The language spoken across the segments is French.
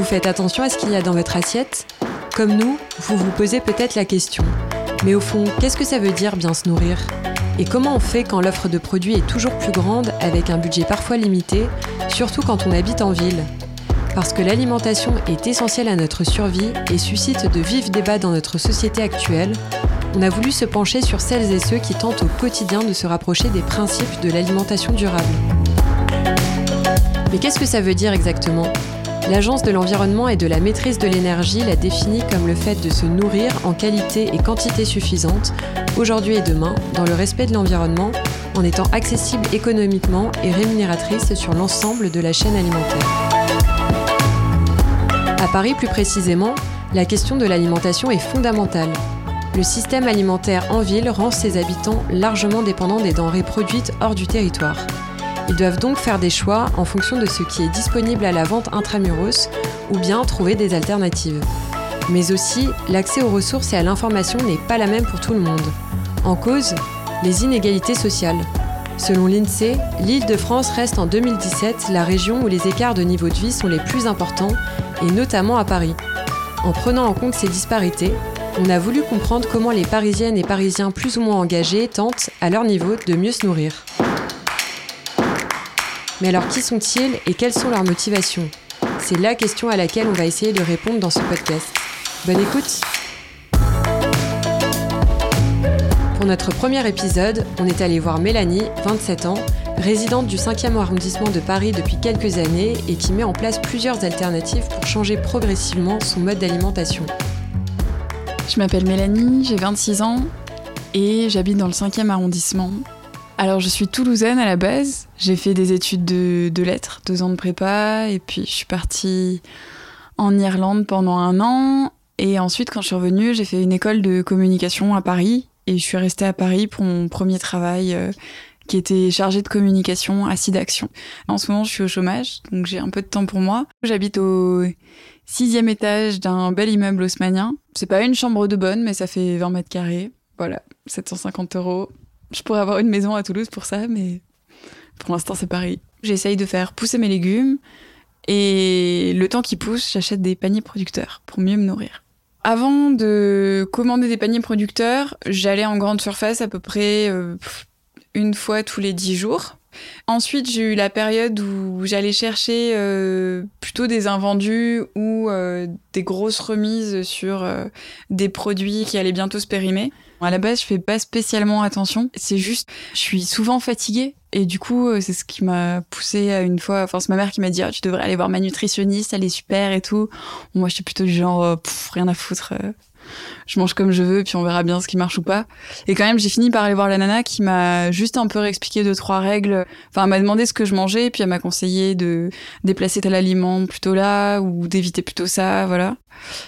Vous faites attention à ce qu'il y a dans votre assiette Comme nous, vous vous posez peut-être la question. Mais au fond, qu'est-ce que ça veut dire bien se nourrir? Et comment on fait quand l'offre de produits est toujours plus grande avec un budget parfois limité, surtout quand on habite en ville? Parce que l'alimentation est essentielle à notre survie et suscite de vifs débats dans notre société actuelle, on a voulu se pencher sur celles et ceux qui tentent au quotidien de se rapprocher des principes de l'alimentation durable. Mais qu'est-ce que ça veut dire exactement? L'Agence de l'environnement et de la maîtrise de l'énergie l'a définit comme le fait de se nourrir en qualité et quantité suffisante, aujourd'hui et demain, dans le respect de l'environnement, en étant accessible économiquement et rémunératrice sur l'ensemble de la chaîne alimentaire. À Paris plus précisément, la question de l'alimentation est fondamentale. Le système alimentaire en ville rend ses habitants largement dépendants des denrées produites hors du territoire. Ils doivent donc faire des choix en fonction de ce qui est disponible à la vente intramuros ou bien trouver des alternatives. Mais aussi, l'accès aux ressources et à l'information n'est pas la même pour tout le monde. En cause, les inégalités sociales. Selon l'INSEE, l'île de France reste en 2017 la région où les écarts de niveau de vie sont les plus importants, et notamment à Paris. En prenant en compte ces disparités, on a voulu comprendre comment les Parisiennes et Parisiens plus ou moins engagés tentent, à leur niveau, de mieux se nourrir. Mais alors qui sont-ils et quelles sont leurs motivations? C'est la question à laquelle on va essayer de répondre dans ce podcast. Bonne écoute Pour notre premier épisode, on est allé voir Mélanie, 27 ans, résidente du 5e arrondissement de Paris depuis quelques années et qui met en place plusieurs alternatives pour changer progressivement son mode d'alimentation. Je m'appelle Mélanie, j'ai 26 ans et j'habite dans le 5e arrondissement alors, je suis toulousaine à la base. J'ai fait des études de, lettres, deux ans de prépa, et puis je suis partie en Irlande pendant un an. Et ensuite, quand je suis revenue, j'ai fait une école de communication à Paris. Et je suis restée à Paris pour mon premier travail euh, qui était chargé de communication à Sidaction. En ce moment, je suis au chômage, donc j'ai un peu de temps pour moi. J'habite au sixième étage d'un bel immeuble haussmanien. C'est pas une chambre de bonne, mais ça fait 20 mètres carrés. Voilà, 750 euros. Je pourrais avoir une maison à Toulouse pour ça, mais pour l'instant, c'est pareil. J'essaye de faire pousser mes légumes et le temps qu'ils poussent, j'achète des paniers producteurs pour mieux me nourrir. Avant de commander des paniers producteurs, j'allais en grande surface à peu près euh, une fois tous les dix jours. Ensuite, j'ai eu la période où j'allais chercher euh, plutôt des invendus ou euh, des grosses remises sur des produits qui allaient bientôt se périmer. À la base, je fais pas spécialement attention. C'est juste, je suis souvent fatiguée. Et du coup, euh, c'est ce qui m'a poussé à une fois. Enfin, c'est ma mère qui m'a dit, ah, tu devrais aller voir ma nutritionniste, elle est super et tout. Moi, je suis plutôt du genre, euh, rien à foutre. Je mange comme je veux, puis on verra bien ce qui marche ou pas. Et quand même, j'ai fini par aller voir la nana qui m'a juste un peu réexpliqué deux, trois règles. Enfin, elle m'a demandé ce que je mangeais, puis elle m'a conseillé de déplacer tel aliment plutôt là, ou d'éviter plutôt ça, voilà.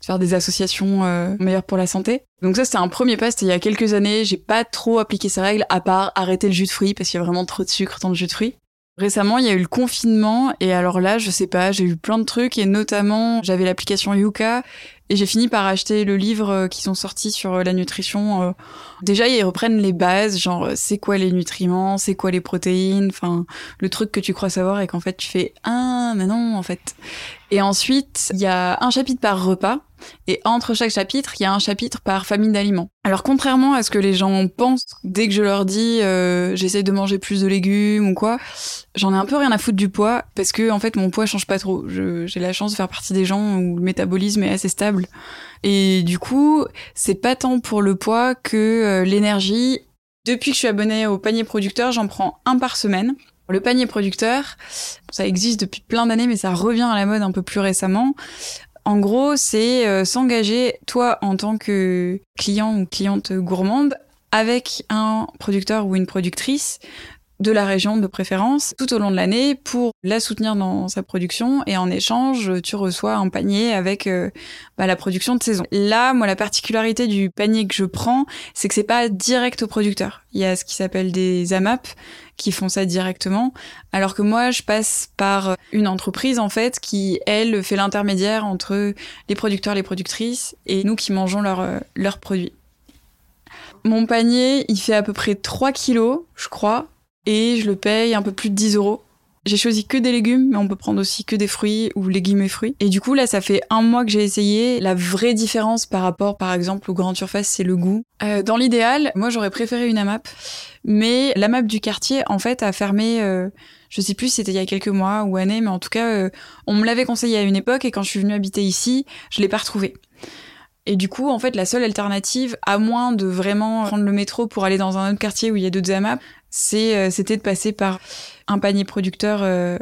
De faire des associations euh, meilleures pour la santé. Donc ça, c'était un premier pas, c'était il y a quelques années. J'ai pas trop appliqué ces règles, à part arrêter le jus de fruits, parce qu'il y a vraiment trop de sucre dans le jus de fruits. Récemment, il y a eu le confinement et alors là, je sais pas, j'ai eu plein de trucs et notamment, j'avais l'application Yuka et j'ai fini par acheter le livre euh, qui sont sortis sur euh, la nutrition. Euh. Déjà, ils reprennent les bases, genre c'est quoi les nutriments, c'est quoi les protéines, enfin le truc que tu crois savoir et qu'en fait tu fais ah mais non en fait. Et ensuite, il y a un chapitre par repas et entre chaque chapitre, il y a un chapitre par famille d'aliments. Alors contrairement à ce que les gens pensent, dès que je leur dis euh, j'essaye de manger plus de légumes ou quoi, j'en ai un peu rien à foutre du poids parce que en fait mon poids change pas trop. J'ai la chance de faire partie des gens où le métabolisme est assez stable et du coup c'est pas tant pour le poids que euh, l'énergie. Depuis que je suis abonnée au panier producteur, j'en prends un par semaine. Le panier producteur, ça existe depuis plein d'années, mais ça revient à la mode un peu plus récemment. En gros, c'est euh, s'engager, toi, en tant que client ou cliente gourmande, avec un producteur ou une productrice de la région de préférence tout au long de l'année pour la soutenir dans sa production et en échange tu reçois un panier avec euh, bah, la production de saison. Là, moi la particularité du panier que je prends, c'est que c'est pas direct au producteur. Il y a ce qui s'appelle des AMAP qui font ça directement, alors que moi je passe par une entreprise en fait qui elle fait l'intermédiaire entre les producteurs, les productrices et nous qui mangeons leurs leurs produits. Mon panier, il fait à peu près 3 kilos, je crois, et je le paye un peu plus de 10 euros. J'ai choisi que des légumes, mais on peut prendre aussi que des fruits ou légumes et fruits. Et du coup, là, ça fait un mois que j'ai essayé. La vraie différence par rapport, par exemple, aux grandes surfaces, c'est le goût. Euh, dans l'idéal, moi, j'aurais préféré une AMAP. Mais la map du quartier, en fait, a fermé, euh, je sais plus si c'était il y a quelques mois ou années, mais en tout cas, euh, on me l'avait conseillé à une époque et quand je suis venue habiter ici, je l'ai pas retrouvé. Et du coup, en fait, la seule alternative, à moins de vraiment prendre le métro pour aller dans un autre quartier où il y a d'autres AMAP, c'est, euh, c'était de passer par un panier producteur euh,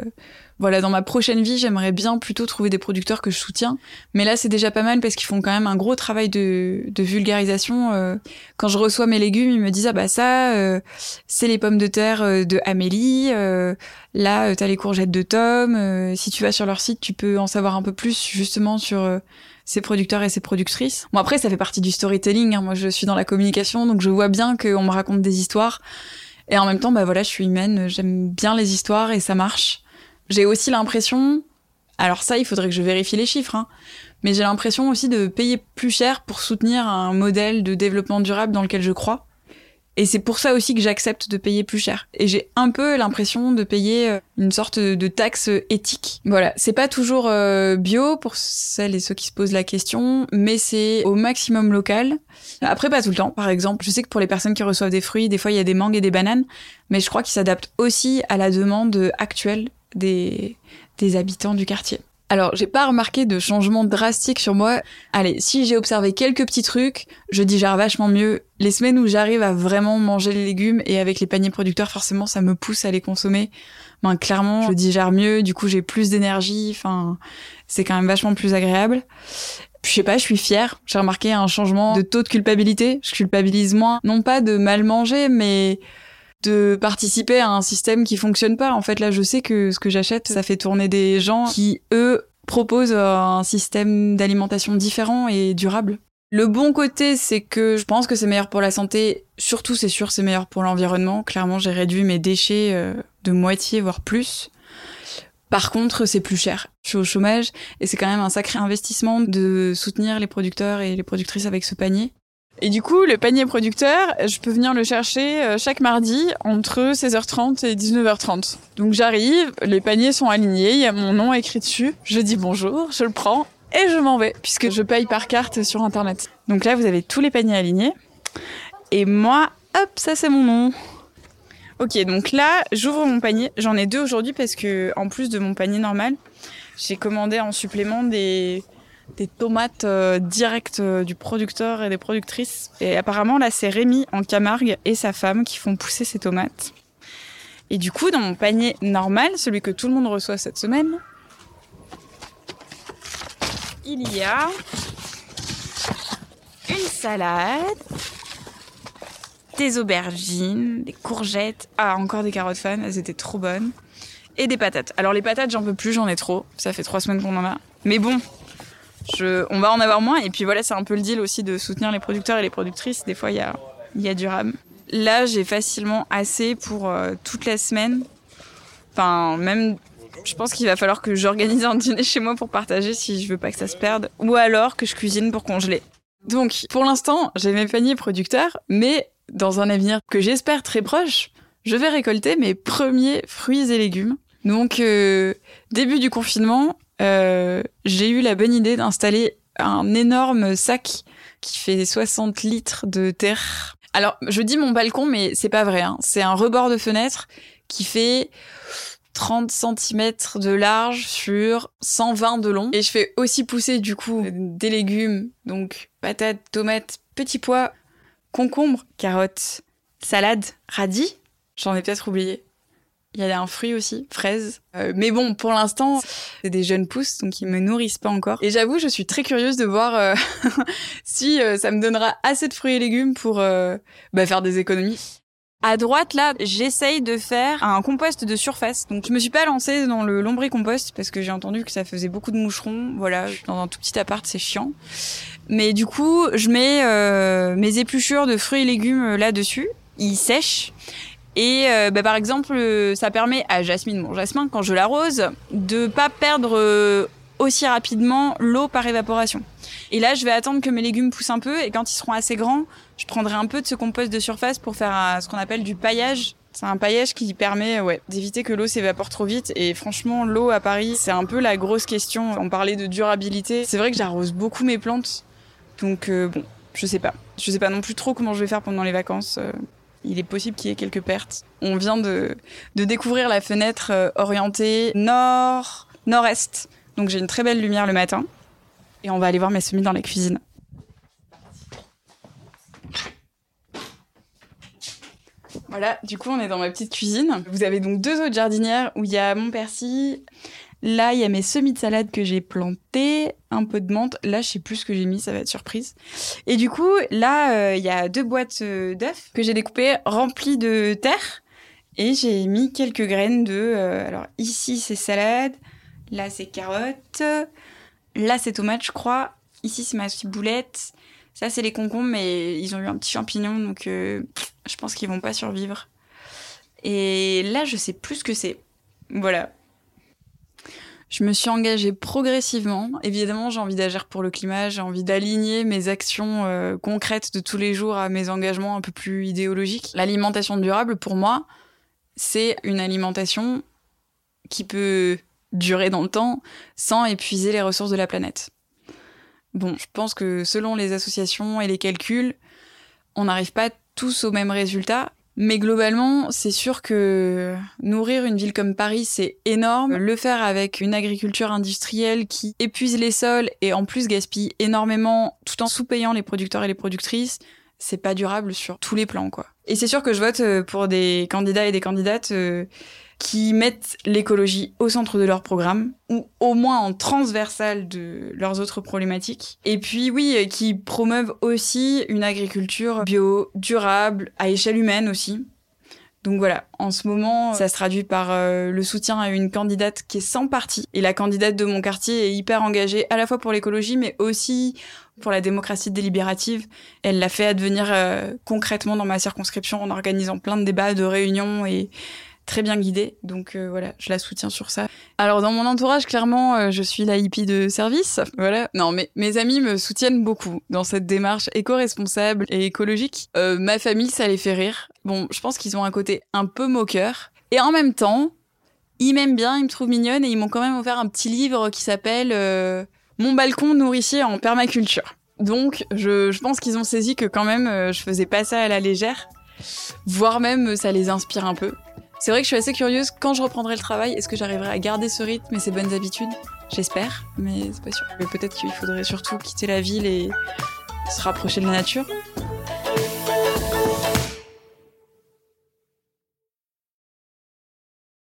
voilà, dans ma prochaine vie, j'aimerais bien plutôt trouver des producteurs que je soutiens. Mais là, c'est déjà pas mal parce qu'ils font quand même un gros travail de, de vulgarisation. Euh. quand je reçois mes légumes, ils me disent ah bah ça, euh, c'est les pommes de terre euh, de Amélie. là, t'as les courgettes de Tom. si tu vas sur leur site, tu peux en savoir un peu plus justement sur ces producteurs et ces productrices. Bon après, ça fait partie du storytelling. Hein. Moi, je suis dans la communication, donc je vois bien qu'on me raconte des histoires. Et en même temps, bah voilà, je suis humaine, j'aime bien les histoires et ça marche. J'ai aussi l'impression, alors ça, il faudrait que je vérifie les chiffres, hein, mais j'ai l'impression aussi de payer plus cher pour soutenir un modèle de développement durable dans lequel je crois. Et c'est pour ça aussi que j'accepte de payer plus cher. Et j'ai un peu l'impression de payer euh, une sorte de taxe éthique. Voilà, c'est pas toujours euh, bio pour celles et ceux qui se posent la question, mais c'est au maximum local. Après, pas tout le temps. Par exemple, je sais que pour les personnes qui reçoivent des fruits, des fois il y a des mangues et des bananes, mais je crois qu'ils s'adaptent aussi à la demande actuelle des, des habitants du quartier. Alors, j'ai pas remarqué de changement drastique sur moi. Allez, si j'ai observé quelques petits trucs, je digère vachement mieux. Les semaines où j'arrive à vraiment manger les légumes et avec les paniers producteurs, forcément, ça me pousse à les consommer. Ben, clairement, je digère mieux, du coup, j'ai plus d'énergie. Enfin, c'est quand même vachement plus agréable. Je sais pas, je suis fière. J'ai remarqué un changement de taux de culpabilité. Je culpabilise moins. Non pas de mal manger, mais de participer à un système qui fonctionne pas. En fait, là, je sais que ce que j'achète, ça fait tourner des gens qui, eux, proposent un système d'alimentation différent et durable. Le bon côté, c'est que je pense que c'est meilleur pour la santé. Surtout, c'est sûr, c'est meilleur pour l'environnement. Clairement, j'ai réduit mes déchets euh, de moitié, voire plus. Par contre, c'est plus cher. Je suis au chômage et c'est quand même un sacré investissement de soutenir les producteurs et les productrices avec ce panier. Et du coup, le panier producteur, je peux venir le chercher euh, chaque mardi entre 16h30 et 19h30. Donc j'arrive, les paniers sont alignés, il y a mon nom écrit dessus. Je dis bonjour, je le prends et je m'en vais puisque je paye par carte sur internet. Donc là, vous avez tous les paniers alignés. Et moi, hop, ça c'est mon nom. Ok, donc là, j'ouvre mon panier. J'en ai deux aujourd'hui parce que, en plus de mon panier normal, j'ai commandé en supplément des des tomates euh, directes euh, du producteur et des productrices. Et apparemment, là, c'est Rémi en Camargue et sa femme qui font pousser ces tomates. Et du coup, dans mon panier normal, celui que tout le monde reçoit cette semaine, il y a une salade, des aubergines, des courgettes, ah, encore des carottes fan, elles étaient trop bonnes, et des patates. Alors les patates, j'en peux plus, j'en ai trop. Ça fait trois semaines qu'on en a. Mais bon, on va en avoir moins. Et puis voilà, c'est un peu le deal aussi de soutenir les producteurs et les productrices. Des fois, il y a, y a du rame. Là, j'ai facilement assez pour euh, toute la semaine. Enfin, même, je pense qu'il va falloir que j'organise un dîner chez moi pour partager si je veux pas que ça se perde. Ou alors que je cuisine pour congeler. Donc, pour l'instant, j'ai mes paniers producteurs, mais dans un avenir que j'espère très proche, je vais récolter mes premiers fruits et légumes. Donc, euh, début du confinement, euh, j'ai eu la bonne idée d'installer un énorme sac qui fait 60 litres de terre. Alors, je dis mon balcon, mais c'est pas vrai. Hein. C'est un rebord de fenêtre qui fait 30 cm de large sur 120 de long. Et je fais aussi pousser du coup des légumes, donc patates, tomates, petits pois, concombres, carottes, salade, radis. J'en ai peut-être oublié. Il y a un fruit aussi, fraise. Euh, mais bon, pour l'instant, c'est des jeunes pousses, donc ils me nourrissent pas encore. Et j'avoue, je suis très curieuse de voir euh, si euh, ça me donnera assez de fruits et légumes pour bah, faire des économies. À droite, là, j'essaye de faire un compost de surface. Donc, je me suis pas lancée dans le lombricompost parce que j'ai entendu que ça faisait beaucoup de moucherons. Voilà, dans un tout petit appart, c'est chiant. Mais du coup, je mets mes épluchures de fruits et légumes là-dessus. Ils sèchent. Et euh, bah, par exemple, euh, ça permet à Jasmine, mon jasmin, quand je l'arrose, de pas perdre euh, aussi rapidement l'eau par évaporation. Et là, je vais attendre que mes légumes poussent un peu et quand ils seront assez grands, je prendrai un peu de ce compost de surface pour faire ce qu'on appelle du paillage. C'est un paillage qui permet ouais, d'éviter que l'eau s'évapore trop vite. Et franchement, l'eau à Paris, c'est un peu la grosse question. On parlait de durabilité. C'est vrai que j'arrose beaucoup mes plantes. Donc euh, bon, je sais pas. Je sais pas non plus trop comment je vais faire pendant les vacances. Il est possible qu'il y ait quelques pertes. On vient de, de découvrir la fenêtre euh, orientée nord, nord-est. Donc j'ai une très belle lumière le matin. Et on va aller voir mes semis dans la cuisine. Voilà, du coup, on est dans ma petite cuisine. Vous avez donc deux autres jardinières où il y a mon persil. Là, il y a mes semis de salade que j'ai plantés, un peu de menthe. Là, je sais plus ce que j'ai mis, ça va être surprise. Et du coup, là, euh, il y a deux boîtes euh, d'œufs que j'ai découpées remplies de terre. Et j'ai mis quelques graines de... Euh, alors ici, c'est salade. Là, c'est carottes. Là, c'est tomate, je crois. Ici, c'est ma ciboulette. Ça, c'est les concombres, mais ils ont eu un petit champignon, donc je pense qu'ils vont pas survivre. Et là, je sais plus ce que c'est. Voilà. Je me suis engagée progressivement. Évidemment, j'ai envie d'agir pour le climat, j'ai envie d'aligner mes actions euh, concrètes de tous les jours à mes engagements un peu plus idéologiques. L'alimentation durable, pour moi, c'est une alimentation qui peut durer dans le temps sans épuiser les ressources de la planète. Bon, je pense que selon les associations et les calculs, on n'arrive pas tous au même résultat. Mais globalement, c'est sûr que nourrir une ville comme Paris, c'est énorme. Le faire avec une agriculture industrielle qui épuise les sols et en plus gaspille énormément tout en sous-payant les producteurs et les productrices, c'est pas durable sur tous les plans, quoi. Et c'est sûr que je vote euh, pour des candidats et des candidates euh, qui mettent l'écologie au centre de leur programme, ou au moins en transversal de leurs autres problématiques. Et puis oui, euh, qui promeuvent aussi une agriculture bio, durable, à échelle humaine aussi. Donc voilà, en ce moment, ça se traduit par euh, le soutien à une candidate qui est sans parti. Et la candidate de mon quartier est hyper engagée à la fois pour l'écologie, mais aussi pour la démocratie délibérative. Elle l'a fait advenir euh, concrètement dans ma circonscription en organisant plein de débats, de réunions et très bien guidée. Donc euh, voilà, je la soutiens sur ça. Alors dans mon entourage, clairement, euh, je suis la hippie de service. Voilà. Non, mais mes amis me soutiennent beaucoup dans cette démarche éco-responsable et écologique. Euh, ma famille, ça les fait rire. Bon, je pense qu'ils ont un côté un peu moqueur. Et en même temps, ils m'aiment bien, ils me trouvent mignonne et ils m'ont quand même offert un petit livre qui s'appelle Mon balcon nourricier en permaculture. Donc, je, je pense qu'ils ont saisi que quand même, je faisais pas ça à la légère, voire même ça les inspire un peu. C'est vrai que je suis assez curieuse quand je reprendrai le travail, est-ce que j'arriverai à garder ce rythme et ces bonnes habitudes? J'espère, mais c'est pas sûr. Peut-être qu'il faudrait surtout quitter la ville et se rapprocher de la nature.